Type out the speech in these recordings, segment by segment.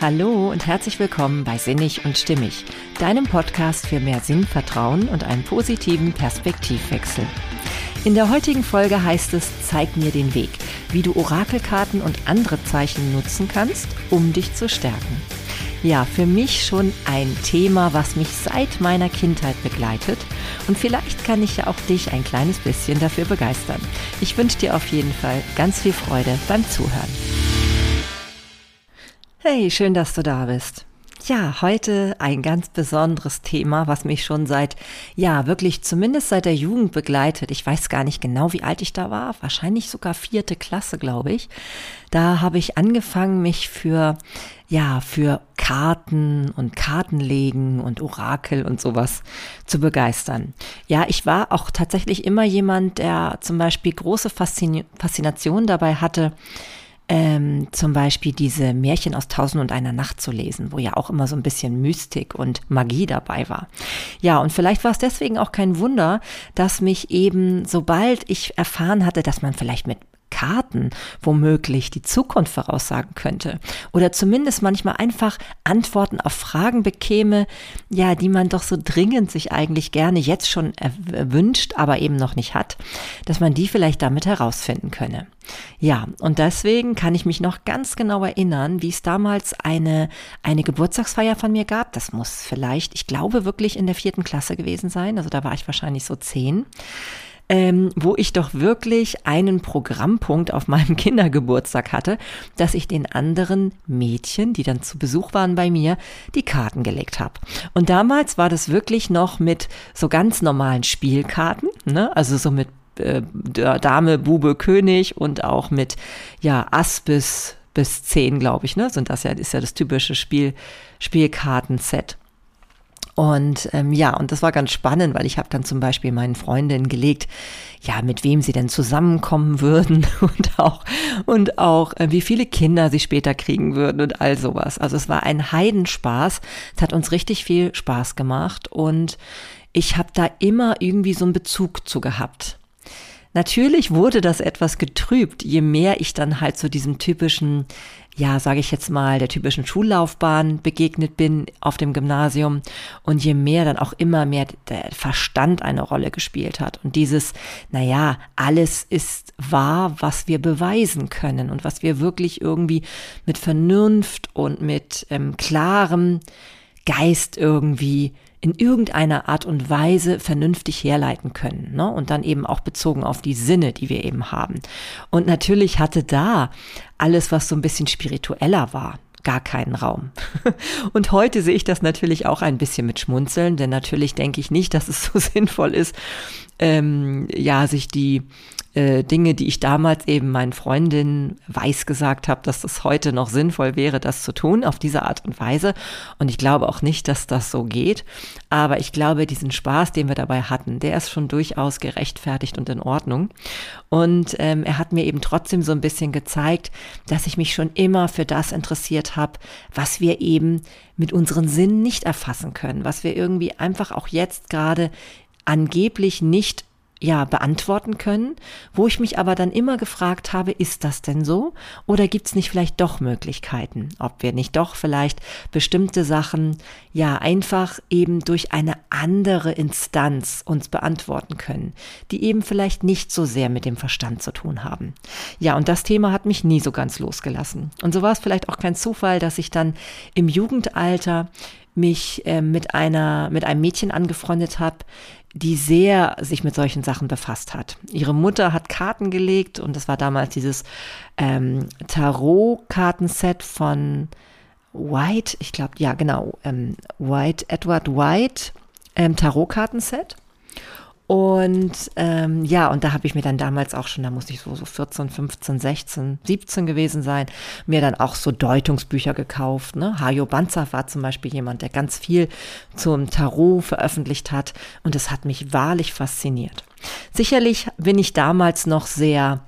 Hallo und herzlich willkommen bei Sinnig und Stimmig, deinem Podcast für mehr Sinn, Vertrauen und einen positiven Perspektivwechsel. In der heutigen Folge heißt es Zeig mir den Weg, wie du Orakelkarten und andere Zeichen nutzen kannst, um dich zu stärken. Ja, für mich schon ein Thema, was mich seit meiner Kindheit begleitet. Und vielleicht kann ich ja auch dich ein kleines bisschen dafür begeistern. Ich wünsche dir auf jeden Fall ganz viel Freude beim Zuhören. Hey, schön, dass du da bist. Ja, heute ein ganz besonderes Thema, was mich schon seit, ja, wirklich zumindest seit der Jugend begleitet. Ich weiß gar nicht genau, wie alt ich da war. Wahrscheinlich sogar vierte Klasse, glaube ich. Da habe ich angefangen, mich für, ja, für Karten und Kartenlegen und Orakel und sowas zu begeistern. Ja, ich war auch tatsächlich immer jemand, der zum Beispiel große Faszination dabei hatte, ähm, zum Beispiel diese Märchen aus Tausend und einer Nacht zu lesen, wo ja auch immer so ein bisschen Mystik und Magie dabei war. Ja, und vielleicht war es deswegen auch kein Wunder, dass mich eben, sobald ich erfahren hatte, dass man vielleicht mit Karten womöglich die Zukunft voraussagen könnte oder zumindest manchmal einfach Antworten auf Fragen bekäme, ja, die man doch so dringend sich eigentlich gerne jetzt schon wünscht, aber eben noch nicht hat, dass man die vielleicht damit herausfinden könne. Ja, und deswegen kann ich mich noch ganz genau erinnern, wie es damals eine, eine Geburtstagsfeier von mir gab. Das muss vielleicht, ich glaube wirklich in der vierten Klasse gewesen sein. Also da war ich wahrscheinlich so zehn ähm, wo ich doch wirklich einen Programmpunkt auf meinem Kindergeburtstag hatte, dass ich den anderen Mädchen, die dann zu Besuch waren bei mir, die Karten gelegt habe. Und damals war das wirklich noch mit so ganz normalen Spielkarten, ne? also so mit äh, Dame, Bube, König und auch mit ja Ass bis bis zehn, glaube ich, ne? Sind das ja ist ja das typische Spiel Spielkartenset. Und ähm, ja, und das war ganz spannend, weil ich habe dann zum Beispiel meinen Freundinnen gelegt, ja, mit wem sie denn zusammenkommen würden und auch, und auch, äh, wie viele Kinder sie später kriegen würden und all sowas. Also es war ein Heidenspaß. Es hat uns richtig viel Spaß gemacht und ich habe da immer irgendwie so einen Bezug zu gehabt. Natürlich wurde das etwas getrübt, je mehr ich dann halt zu diesem typischen, ja, sage ich jetzt mal, der typischen Schullaufbahn begegnet bin auf dem Gymnasium. Und je mehr dann auch immer mehr der Verstand eine Rolle gespielt hat und dieses, naja, alles ist wahr, was wir beweisen können und was wir wirklich irgendwie mit Vernunft und mit ähm, klarem Geist irgendwie in irgendeiner Art und Weise vernünftig herleiten können. Ne? Und dann eben auch bezogen auf die Sinne, die wir eben haben. Und natürlich hatte da alles, was so ein bisschen spiritueller war, gar keinen Raum. Und heute sehe ich das natürlich auch ein bisschen mit Schmunzeln, denn natürlich denke ich nicht, dass es so sinnvoll ist, ähm, ja, sich die äh, Dinge, die ich damals eben meinen Freundinnen weiß gesagt habe, dass das heute noch sinnvoll wäre, das zu tun, auf diese Art und Weise. Und ich glaube auch nicht, dass das so geht. Aber ich glaube, diesen Spaß, den wir dabei hatten, der ist schon durchaus gerechtfertigt und in Ordnung. Und ähm, er hat mir eben trotzdem so ein bisschen gezeigt, dass ich mich schon immer für das interessiert habe, was wir eben mit unseren Sinnen nicht erfassen können, was wir irgendwie einfach auch jetzt gerade angeblich nicht ja beantworten können, wo ich mich aber dann immer gefragt habe, ist das denn so oder gibt es nicht vielleicht doch Möglichkeiten, ob wir nicht doch vielleicht bestimmte Sachen ja einfach eben durch eine andere Instanz uns beantworten können, die eben vielleicht nicht so sehr mit dem Verstand zu tun haben. Ja, und das Thema hat mich nie so ganz losgelassen. Und so war es vielleicht auch kein Zufall, dass ich dann im Jugendalter mich äh, mit einer mit einem Mädchen angefreundet habe, die sehr sich mit solchen Sachen befasst hat. Ihre Mutter hat Karten gelegt und das war damals dieses ähm, Tarot-Kartenset von White, ich glaube, ja genau, ähm, White, Edward White, ähm, Tarot-Kartenset. Und ähm, ja, und da habe ich mir dann damals auch schon, da muss ich so, so 14, 15, 16, 17 gewesen sein, mir dann auch so Deutungsbücher gekauft. Ne? Hajo Banzer war zum Beispiel jemand, der ganz viel zum Tarot veröffentlicht hat und es hat mich wahrlich fasziniert. Sicherlich bin ich damals noch sehr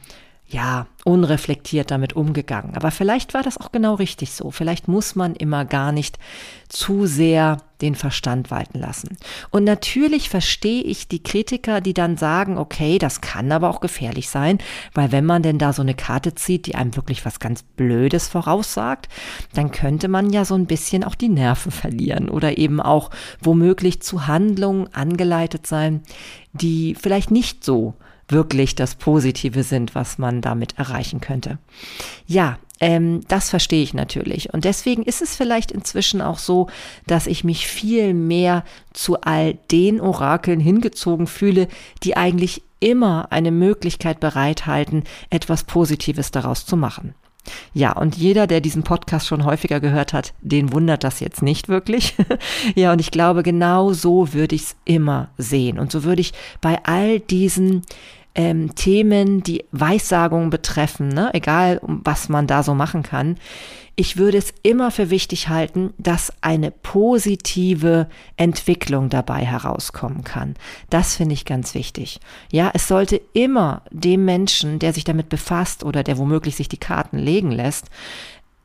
ja, unreflektiert damit umgegangen. Aber vielleicht war das auch genau richtig so. Vielleicht muss man immer gar nicht zu sehr den Verstand walten lassen. Und natürlich verstehe ich die Kritiker, die dann sagen, okay, das kann aber auch gefährlich sein, weil wenn man denn da so eine Karte zieht, die einem wirklich was ganz Blödes voraussagt, dann könnte man ja so ein bisschen auch die Nerven verlieren oder eben auch womöglich zu Handlungen angeleitet sein, die vielleicht nicht so wirklich das Positive sind, was man damit erreichen könnte. Ja, ähm, das verstehe ich natürlich. Und deswegen ist es vielleicht inzwischen auch so, dass ich mich viel mehr zu all den Orakeln hingezogen fühle, die eigentlich immer eine Möglichkeit bereithalten, etwas Positives daraus zu machen. Ja, und jeder, der diesen Podcast schon häufiger gehört hat, den wundert das jetzt nicht wirklich. ja, und ich glaube, genau so würde ich es immer sehen. Und so würde ich bei all diesen ähm, Themen, die Weissagungen betreffen, ne? egal was man da so machen kann, ich würde es immer für wichtig halten, dass eine positive Entwicklung dabei herauskommen kann. Das finde ich ganz wichtig. Ja, es sollte immer dem Menschen, der sich damit befasst oder der womöglich sich die Karten legen lässt,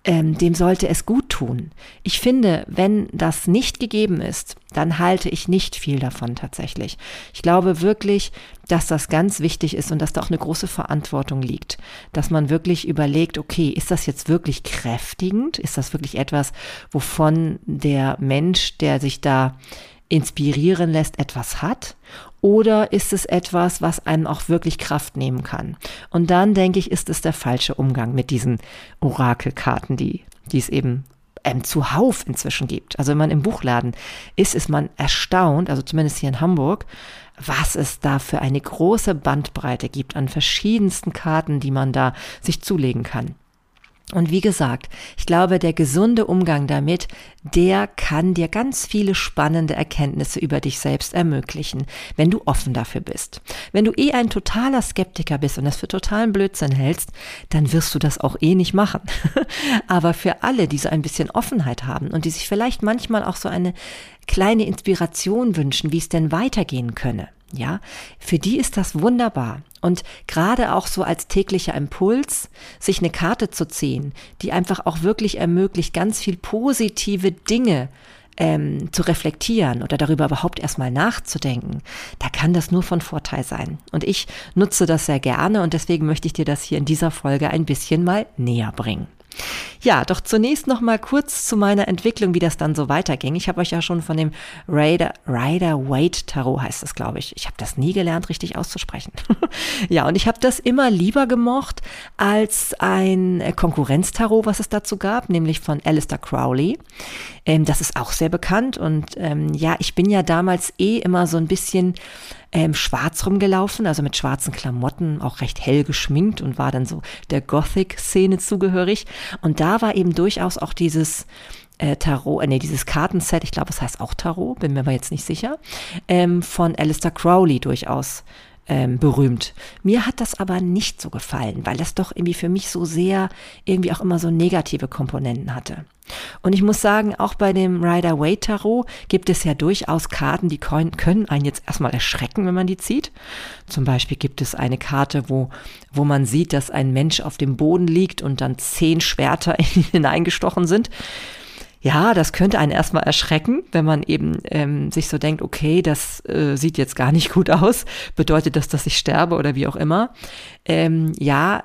ähm, dem sollte es gut tun. Ich finde, wenn das nicht gegeben ist, dann halte ich nicht viel davon tatsächlich. Ich glaube wirklich, dass das ganz wichtig ist und dass da auch eine große Verantwortung liegt, dass man wirklich überlegt, okay, ist das jetzt wirklich kräftigend? Ist das wirklich etwas, wovon der Mensch, der sich da inspirieren lässt, etwas hat? Oder ist es etwas, was einem auch wirklich Kraft nehmen kann? Und dann denke ich, ist es der falsche Umgang mit diesen Orakelkarten, die, die es eben ähm, zuhauf inzwischen gibt. Also wenn man im Buchladen ist, ist man erstaunt, also zumindest hier in Hamburg, was es da für eine große Bandbreite gibt an verschiedensten Karten, die man da sich zulegen kann. Und wie gesagt, ich glaube, der gesunde Umgang damit, der kann dir ganz viele spannende Erkenntnisse über dich selbst ermöglichen, wenn du offen dafür bist. Wenn du eh ein totaler Skeptiker bist und das für totalen Blödsinn hältst, dann wirst du das auch eh nicht machen. Aber für alle, die so ein bisschen Offenheit haben und die sich vielleicht manchmal auch so eine kleine Inspiration wünschen, wie es denn weitergehen könne, ja, für die ist das wunderbar. Und gerade auch so als täglicher Impuls, sich eine Karte zu ziehen, die einfach auch wirklich ermöglicht, ganz viel positive Dinge ähm, zu reflektieren oder darüber überhaupt erstmal nachzudenken, da kann das nur von Vorteil sein. Und ich nutze das sehr gerne und deswegen möchte ich dir das hier in dieser Folge ein bisschen mal näher bringen. Ja, doch zunächst noch mal kurz zu meiner Entwicklung, wie das dann so weiterging. Ich habe euch ja schon von dem Rider, Rider Waite Tarot heißt das, glaube ich. Ich habe das nie gelernt, richtig auszusprechen. ja, und ich habe das immer lieber gemocht als ein Konkurrenztarot, was es dazu gab, nämlich von Alistair Crowley. Ähm, das ist auch sehr bekannt und ähm, ja, ich bin ja damals eh immer so ein bisschen ähm, schwarz rumgelaufen, also mit schwarzen Klamotten, auch recht hell geschminkt und war dann so der Gothic-Szene zugehörig. Und da war eben durchaus auch dieses äh, Tarot, äh, nee, dieses Kartenset, ich glaube, es heißt auch Tarot, bin mir aber jetzt nicht sicher, ähm, von Alistair Crowley durchaus ähm, berühmt. Mir hat das aber nicht so gefallen, weil das doch irgendwie für mich so sehr irgendwie auch immer so negative Komponenten hatte. Und ich muss sagen, auch bei dem Rider Waite Tarot gibt es ja durchaus Karten, die können einen jetzt erstmal erschrecken, wenn man die zieht. Zum Beispiel gibt es eine Karte, wo, wo man sieht, dass ein Mensch auf dem Boden liegt und dann zehn Schwerter in ihn hineingestochen sind. Ja, das könnte einen erstmal erschrecken, wenn man eben ähm, sich so denkt, okay, das äh, sieht jetzt gar nicht gut aus. Bedeutet das, dass ich sterbe oder wie auch immer? Ähm, ja,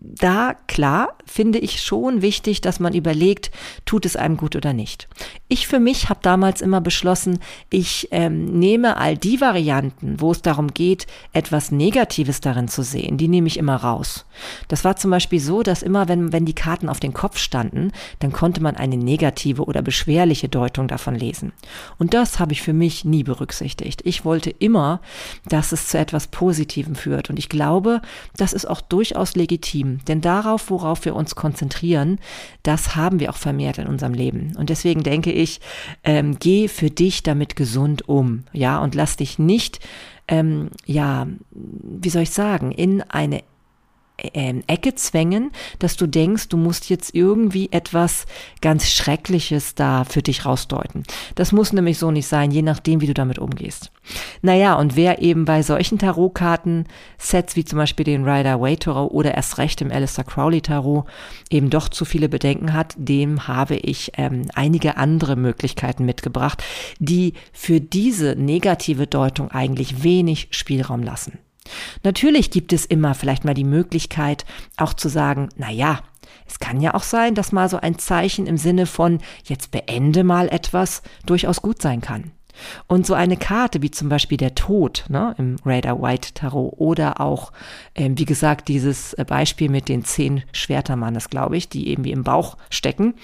da klar finde ich schon wichtig, dass man überlegt, tut es einem gut oder nicht. Ich für mich habe damals immer beschlossen, ich ähm, nehme all die Varianten, wo es darum geht, etwas Negatives darin zu sehen, die nehme ich immer raus. Das war zum Beispiel so, dass immer, wenn, wenn die Karten auf den Kopf standen, dann konnte man eine negative oder beschwerliche Deutung davon lesen. Und das habe ich für mich nie berücksichtigt. Ich wollte immer, dass es zu etwas Positivem führt. Und ich glaube, das ist auch durchaus legitim Leben. Denn darauf, worauf wir uns konzentrieren, das haben wir auch vermehrt in unserem Leben. Und deswegen denke ich, ähm, geh für dich damit gesund um, ja, und lass dich nicht, ähm, ja, wie soll ich sagen, in eine Ecke zwängen, dass du denkst, du musst jetzt irgendwie etwas ganz Schreckliches da für dich rausdeuten. Das muss nämlich so nicht sein, je nachdem, wie du damit umgehst. Naja, und wer eben bei solchen Tarotkarten-Sets wie zum Beispiel den Rider-Waite Tarot oder erst recht im Alistair Crowley Tarot eben doch zu viele Bedenken hat, dem habe ich ähm, einige andere Möglichkeiten mitgebracht, die für diese negative Deutung eigentlich wenig Spielraum lassen. Natürlich gibt es immer vielleicht mal die Möglichkeit, auch zu sagen, na ja, es kann ja auch sein, dass mal so ein Zeichen im Sinne von jetzt beende mal etwas durchaus gut sein kann. Und so eine Karte wie zum Beispiel der Tod ne, im Raider White Tarot oder auch, ähm, wie gesagt, dieses Beispiel mit den zehn Schwertermannes, glaube ich, die irgendwie im Bauch stecken,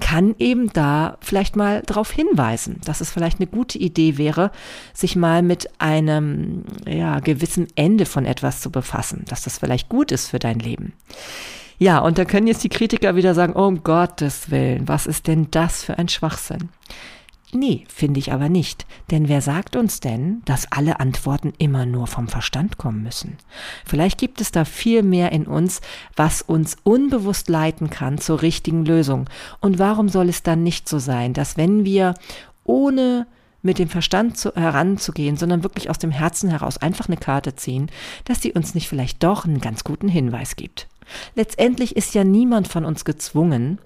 kann eben da vielleicht mal darauf hinweisen, dass es vielleicht eine gute Idee wäre, sich mal mit einem ja, gewissen Ende von etwas zu befassen, dass das vielleicht gut ist für dein Leben. Ja, und da können jetzt die Kritiker wieder sagen, oh, um Gottes Willen, was ist denn das für ein Schwachsinn? Nee, finde ich aber nicht. Denn wer sagt uns denn, dass alle Antworten immer nur vom Verstand kommen müssen? Vielleicht gibt es da viel mehr in uns, was uns unbewusst leiten kann zur richtigen Lösung. Und warum soll es dann nicht so sein, dass wenn wir ohne mit dem Verstand zu, heranzugehen, sondern wirklich aus dem Herzen heraus einfach eine Karte ziehen, dass sie uns nicht vielleicht doch einen ganz guten Hinweis gibt. Letztendlich ist ja niemand von uns gezwungen,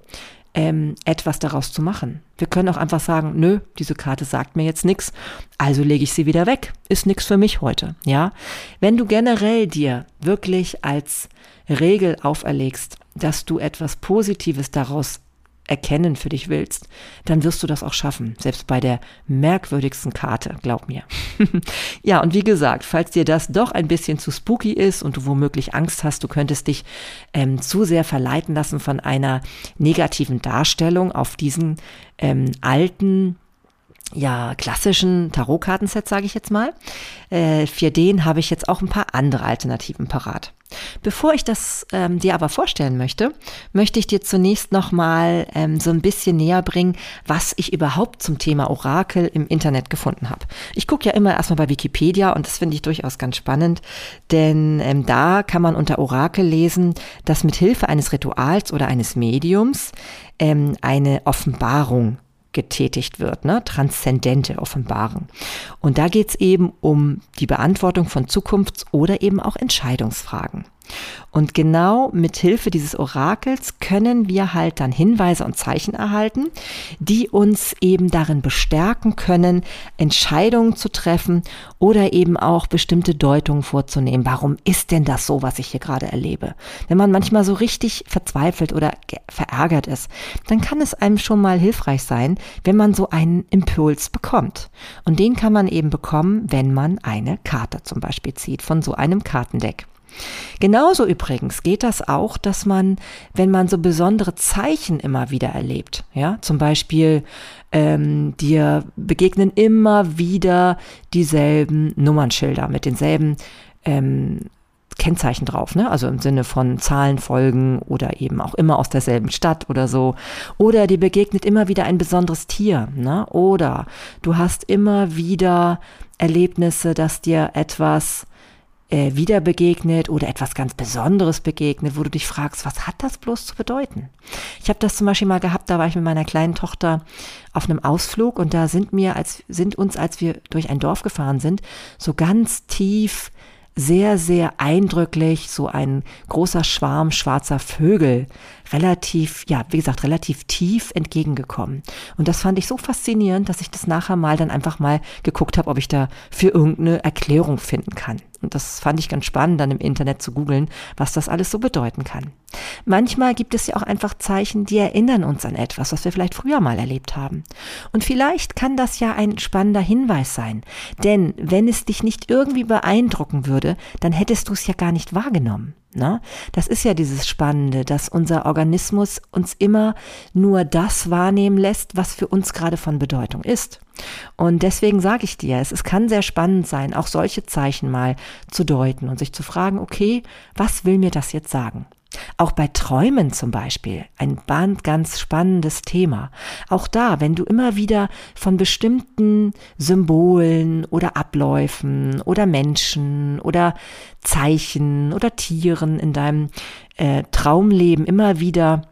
ähm, etwas daraus zu machen. Wir können auch einfach sagen, nö, diese Karte sagt mir jetzt nichts, also lege ich sie wieder weg. Ist nichts für mich heute. Ja, wenn du generell dir wirklich als Regel auferlegst, dass du etwas Positives daraus erkennen für dich willst, dann wirst du das auch schaffen, selbst bei der merkwürdigsten Karte, glaub mir. ja, und wie gesagt, falls dir das doch ein bisschen zu spooky ist und du womöglich Angst hast, du könntest dich ähm, zu sehr verleiten lassen von einer negativen Darstellung auf diesen ähm, alten ja, klassischen Tarotkartenset, sage ich jetzt mal. Äh, für den habe ich jetzt auch ein paar andere Alternativen parat. Bevor ich das ähm, dir aber vorstellen möchte, möchte ich dir zunächst nochmal ähm, so ein bisschen näher bringen, was ich überhaupt zum Thema Orakel im Internet gefunden habe. Ich gucke ja immer erstmal bei Wikipedia und das finde ich durchaus ganz spannend, denn ähm, da kann man unter Orakel lesen, dass mit Hilfe eines Rituals oder eines Mediums ähm, eine Offenbarung getätigt wird, ne? transzendente Offenbaren. Und da geht es eben um die Beantwortung von Zukunfts- oder eben auch Entscheidungsfragen. Und genau mit Hilfe dieses Orakels können wir halt dann Hinweise und Zeichen erhalten, die uns eben darin bestärken können, Entscheidungen zu treffen oder eben auch bestimmte Deutungen vorzunehmen. Warum ist denn das so, was ich hier gerade erlebe? Wenn man manchmal so richtig verzweifelt oder verärgert ist, dann kann es einem schon mal hilfreich sein, wenn man so einen Impuls bekommt. Und den kann man eben bekommen, wenn man eine Karte zum Beispiel zieht von so einem Kartendeck. Genauso übrigens geht das auch, dass man, wenn man so besondere Zeichen immer wieder erlebt, ja, zum Beispiel ähm, dir begegnen immer wieder dieselben Nummernschilder mit denselben ähm, Kennzeichen drauf, ne? Also im Sinne von Zahlenfolgen oder eben auch immer aus derselben Stadt oder so. Oder dir begegnet immer wieder ein besonderes Tier, ne? Oder du hast immer wieder Erlebnisse, dass dir etwas äh, wieder begegnet oder etwas ganz Besonderes begegnet, wo du dich fragst, was hat das bloß zu bedeuten? Ich habe das zum Beispiel mal gehabt, da war ich mit meiner kleinen Tochter auf einem Ausflug und da sind mir, als sind uns, als wir durch ein Dorf gefahren sind, so ganz tief sehr, sehr eindrücklich so ein großer Schwarm schwarzer Vögel relativ, ja, wie gesagt, relativ tief entgegengekommen. Und das fand ich so faszinierend, dass ich das nachher mal dann einfach mal geguckt habe, ob ich da für irgendeine Erklärung finden kann. Und das fand ich ganz spannend, dann im Internet zu googeln, was das alles so bedeuten kann. Manchmal gibt es ja auch einfach Zeichen, die erinnern uns an etwas, was wir vielleicht früher mal erlebt haben. Und vielleicht kann das ja ein spannender Hinweis sein. Denn wenn es dich nicht irgendwie beeindrucken würde, dann hättest du es ja gar nicht wahrgenommen. Ne? Das ist ja dieses Spannende, dass unser Organismus uns immer nur das wahrnehmen lässt, was für uns gerade von Bedeutung ist. Und deswegen sage ich dir, es, es kann sehr spannend sein, auch solche Zeichen mal zu deuten und sich zu fragen, okay, was will mir das jetzt sagen? Auch bei Träumen zum Beispiel, ein ganz spannendes Thema. Auch da, wenn du immer wieder von bestimmten Symbolen oder Abläufen oder Menschen oder Zeichen oder Tieren in deinem äh, Traumleben immer wieder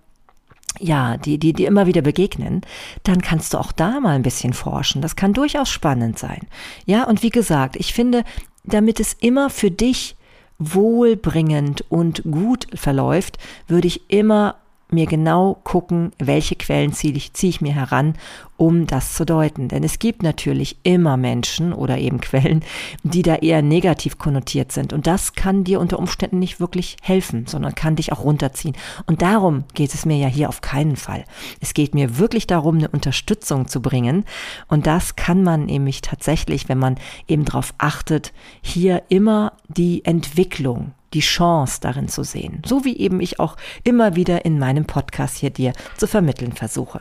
ja, die, die, die immer wieder begegnen, dann kannst du auch da mal ein bisschen forschen. Das kann durchaus spannend sein. Ja, und wie gesagt, ich finde, damit es immer für dich wohlbringend und gut verläuft, würde ich immer mir genau gucken, welche Quellen ziehe ich, ziehe ich mir heran, um das zu deuten. Denn es gibt natürlich immer Menschen oder eben Quellen, die da eher negativ konnotiert sind. Und das kann dir unter Umständen nicht wirklich helfen, sondern kann dich auch runterziehen. Und darum geht es mir ja hier auf keinen Fall. Es geht mir wirklich darum, eine Unterstützung zu bringen. Und das kann man nämlich tatsächlich, wenn man eben darauf achtet, hier immer die Entwicklung die Chance darin zu sehen, so wie eben ich auch immer wieder in meinem Podcast hier dir zu vermitteln versuche.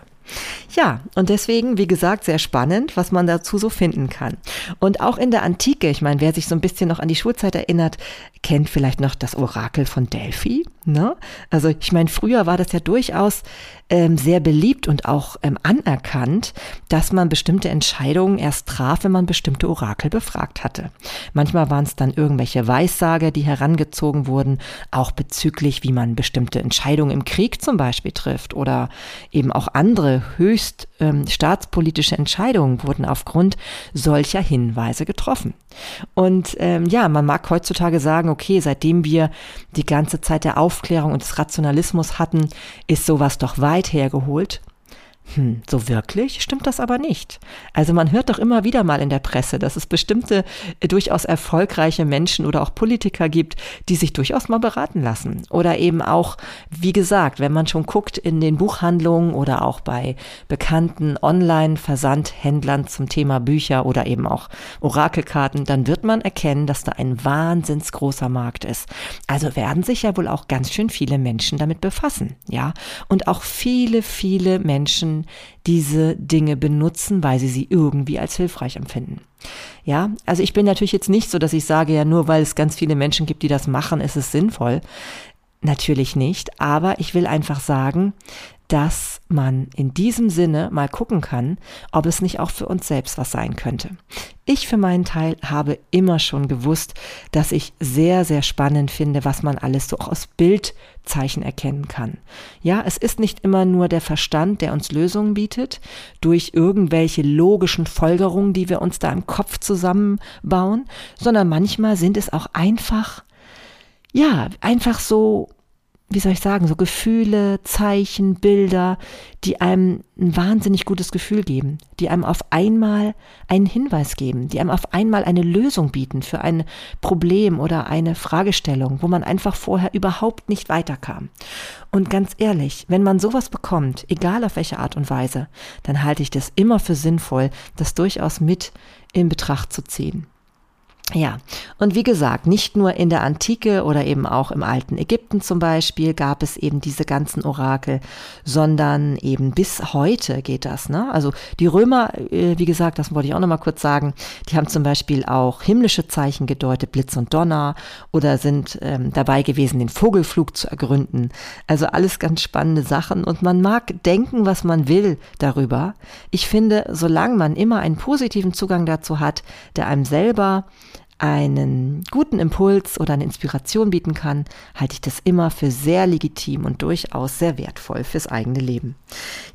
Ja, und deswegen, wie gesagt, sehr spannend, was man dazu so finden kann. Und auch in der Antike, ich meine, wer sich so ein bisschen noch an die Schulzeit erinnert, kennt vielleicht noch das Orakel von Delphi. Ne? Also ich meine, früher war das ja durchaus ähm, sehr beliebt und auch ähm, anerkannt, dass man bestimmte Entscheidungen erst traf, wenn man bestimmte Orakel befragt hatte. Manchmal waren es dann irgendwelche Weissager, die herangezogen wurden, auch bezüglich, wie man bestimmte Entscheidungen im Krieg zum Beispiel trifft oder eben auch andere höchst ähm, staatspolitische Entscheidungen wurden aufgrund solcher Hinweise getroffen. Und ähm, ja, man mag heutzutage sagen, okay, seitdem wir die ganze Zeit der Aufklärung und des Rationalismus hatten, ist sowas doch weit hergeholt. Hm, so wirklich stimmt das aber nicht. Also man hört doch immer wieder mal in der Presse, dass es bestimmte äh, durchaus erfolgreiche Menschen oder auch Politiker gibt, die sich durchaus mal beraten lassen. Oder eben auch, wie gesagt, wenn man schon guckt in den Buchhandlungen oder auch bei bekannten Online-Versandhändlern zum Thema Bücher oder eben auch Orakelkarten, dann wird man erkennen, dass da ein wahnsinns großer Markt ist. Also werden sich ja wohl auch ganz schön viele Menschen damit befassen, ja. Und auch viele, viele Menschen diese Dinge benutzen, weil sie sie irgendwie als hilfreich empfinden. Ja, also ich bin natürlich jetzt nicht so, dass ich sage, ja, nur weil es ganz viele Menschen gibt, die das machen, ist es sinnvoll. Natürlich nicht, aber ich will einfach sagen, dass man in diesem Sinne mal gucken kann, ob es nicht auch für uns selbst was sein könnte. Ich für meinen Teil habe immer schon gewusst, dass ich sehr, sehr spannend finde, was man alles so auch aus Bildzeichen erkennen kann. Ja, es ist nicht immer nur der Verstand, der uns Lösungen bietet, durch irgendwelche logischen Folgerungen, die wir uns da im Kopf zusammenbauen, sondern manchmal sind es auch einfach, ja, einfach so wie soll ich sagen, so Gefühle, Zeichen, Bilder, die einem ein wahnsinnig gutes Gefühl geben, die einem auf einmal einen Hinweis geben, die einem auf einmal eine Lösung bieten für ein Problem oder eine Fragestellung, wo man einfach vorher überhaupt nicht weiterkam. Und ganz ehrlich, wenn man sowas bekommt, egal auf welche Art und Weise, dann halte ich das immer für sinnvoll, das durchaus mit in Betracht zu ziehen. Ja, und wie gesagt, nicht nur in der Antike oder eben auch im alten Ägypten zum Beispiel gab es eben diese ganzen Orakel, sondern eben bis heute geht das. Ne? Also die Römer, äh, wie gesagt, das wollte ich auch nochmal kurz sagen, die haben zum Beispiel auch himmlische Zeichen gedeutet, Blitz und Donner oder sind ähm, dabei gewesen, den Vogelflug zu ergründen. Also alles ganz spannende Sachen und man mag denken, was man will darüber. Ich finde, solange man immer einen positiven Zugang dazu hat, der einem selber einen guten Impuls oder eine Inspiration bieten kann, halte ich das immer für sehr legitim und durchaus sehr wertvoll fürs eigene Leben.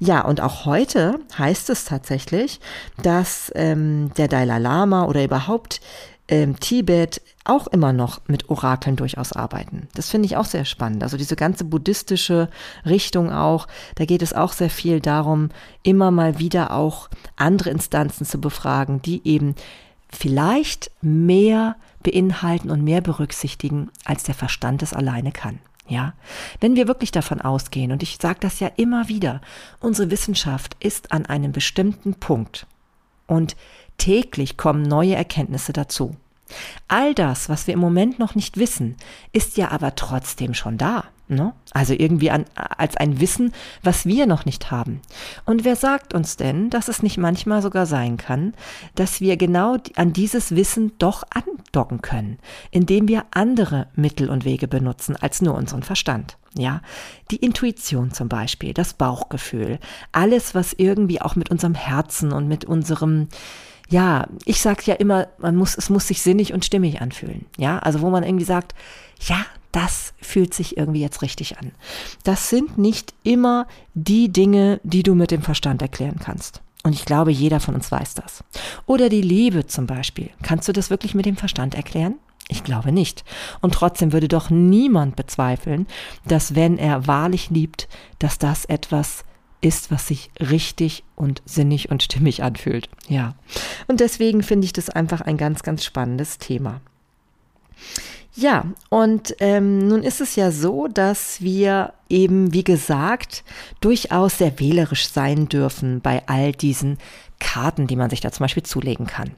Ja, und auch heute heißt es tatsächlich, dass ähm, der Dalai Lama oder überhaupt ähm, Tibet auch immer noch mit Orakeln durchaus arbeiten. Das finde ich auch sehr spannend. Also diese ganze buddhistische Richtung auch, da geht es auch sehr viel darum, immer mal wieder auch andere Instanzen zu befragen, die eben vielleicht mehr beinhalten und mehr berücksichtigen, als der Verstand es alleine kann. Ja, wenn wir wirklich davon ausgehen, und ich sage das ja immer wieder, unsere Wissenschaft ist an einem bestimmten Punkt und täglich kommen neue Erkenntnisse dazu. All das, was wir im Moment noch nicht wissen, ist ja aber trotzdem schon da. Ne? Also irgendwie an, als ein Wissen, was wir noch nicht haben. Und wer sagt uns denn, dass es nicht manchmal sogar sein kann, dass wir genau an dieses Wissen doch andocken können, indem wir andere Mittel und Wege benutzen als nur unseren Verstand? Ja, die Intuition zum Beispiel, das Bauchgefühl, alles, was irgendwie auch mit unserem Herzen und mit unserem ja, ich sage ja immer, man muss, es muss sich sinnig und stimmig anfühlen. Ja, also wo man irgendwie sagt, ja, das fühlt sich irgendwie jetzt richtig an. Das sind nicht immer die Dinge, die du mit dem Verstand erklären kannst. Und ich glaube, jeder von uns weiß das. Oder die Liebe zum Beispiel. Kannst du das wirklich mit dem Verstand erklären? Ich glaube nicht. Und trotzdem würde doch niemand bezweifeln, dass wenn er wahrlich liebt, dass das etwas ist, was sich richtig und sinnig und stimmig anfühlt. Ja. Und deswegen finde ich das einfach ein ganz, ganz spannendes Thema. Ja, und ähm, nun ist es ja so, dass wir eben, wie gesagt, durchaus sehr wählerisch sein dürfen bei all diesen Karten, die man sich da zum Beispiel zulegen kann.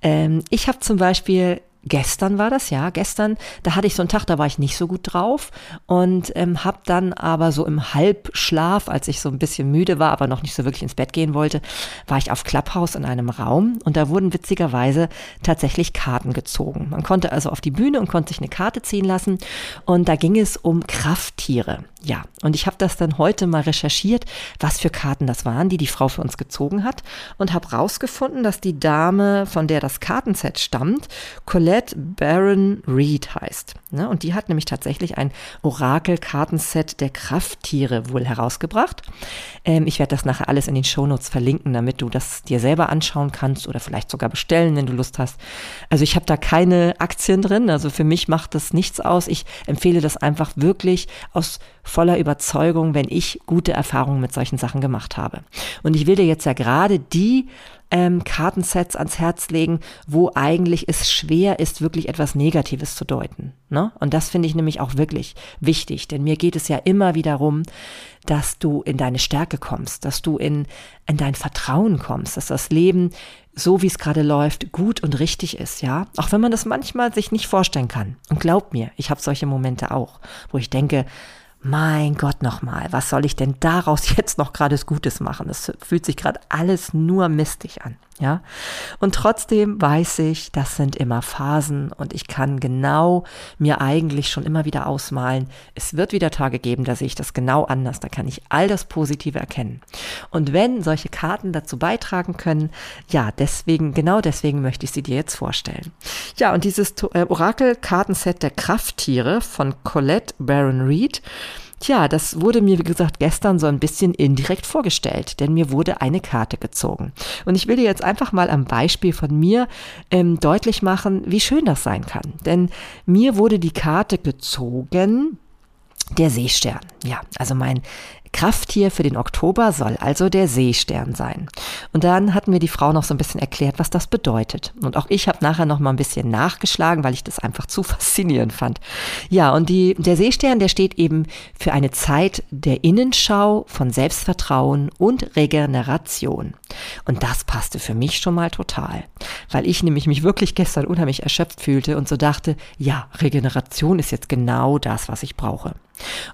Ähm, ich habe zum Beispiel gestern war das, ja, gestern, da hatte ich so einen Tag, da war ich nicht so gut drauf und ähm, habe dann aber so im Halbschlaf, als ich so ein bisschen müde war, aber noch nicht so wirklich ins Bett gehen wollte, war ich auf Clubhouse in einem Raum und da wurden witzigerweise tatsächlich Karten gezogen. Man konnte also auf die Bühne und konnte sich eine Karte ziehen lassen und da ging es um Krafttiere. Ja, und ich habe das dann heute mal recherchiert, was für Karten das waren, die die Frau für uns gezogen hat und habe rausgefunden, dass die Dame, von der das Kartenset stammt, Colette Baron Reed heißt. Ne? Und die hat nämlich tatsächlich ein Orakel-Kartenset der Krafttiere wohl herausgebracht. Ähm, ich werde das nachher alles in den Shownotes verlinken, damit du das dir selber anschauen kannst oder vielleicht sogar bestellen, wenn du Lust hast. Also ich habe da keine Aktien drin, also für mich macht das nichts aus. Ich empfehle das einfach wirklich aus voller Überzeugung, wenn ich gute Erfahrungen mit solchen Sachen gemacht habe. Und ich will dir jetzt ja gerade die ähm, Kartensets ans Herz legen, wo eigentlich es schwer ist, wirklich etwas Negatives zu deuten. Ne? Und das finde ich nämlich auch wirklich wichtig, denn mir geht es ja immer wieder darum, dass du in deine Stärke kommst, dass du in, in dein Vertrauen kommst, dass das Leben so wie es gerade läuft, gut und richtig ist, ja. Auch wenn man das manchmal sich nicht vorstellen kann. Und glaub mir, ich habe solche Momente auch, wo ich denke, mein Gott nochmal, was soll ich denn daraus jetzt noch gerade Gutes machen? Es fühlt sich gerade alles nur mistig an, ja. Und trotzdem weiß ich, das sind immer Phasen und ich kann genau mir eigentlich schon immer wieder ausmalen, es wird wieder Tage geben, da sehe ich das genau anders, da kann ich all das Positive erkennen. Und wenn solche Karten dazu beitragen können, ja, deswegen, genau deswegen möchte ich sie dir jetzt vorstellen. Ja, und dieses äh, Orakel-Kartenset der Krafttiere von Colette Baron Reed, Tja, das wurde mir, wie gesagt, gestern so ein bisschen indirekt vorgestellt, denn mir wurde eine Karte gezogen. Und ich will dir jetzt einfach mal am Beispiel von mir ähm, deutlich machen, wie schön das sein kann. Denn mir wurde die Karte gezogen, der Seestern. Ja, also mein Krafttier für den Oktober soll also der Seestern sein. Und dann hat mir die Frau noch so ein bisschen erklärt, was das bedeutet. Und auch ich habe nachher noch mal ein bisschen nachgeschlagen, weil ich das einfach zu faszinierend fand. Ja, und die, der Seestern, der steht eben für eine Zeit der Innenschau von Selbstvertrauen und Regeneration. Und das passte für mich schon mal total, weil ich nämlich mich wirklich gestern unheimlich erschöpft fühlte und so dachte, ja, Regeneration ist jetzt genau das, was ich brauche.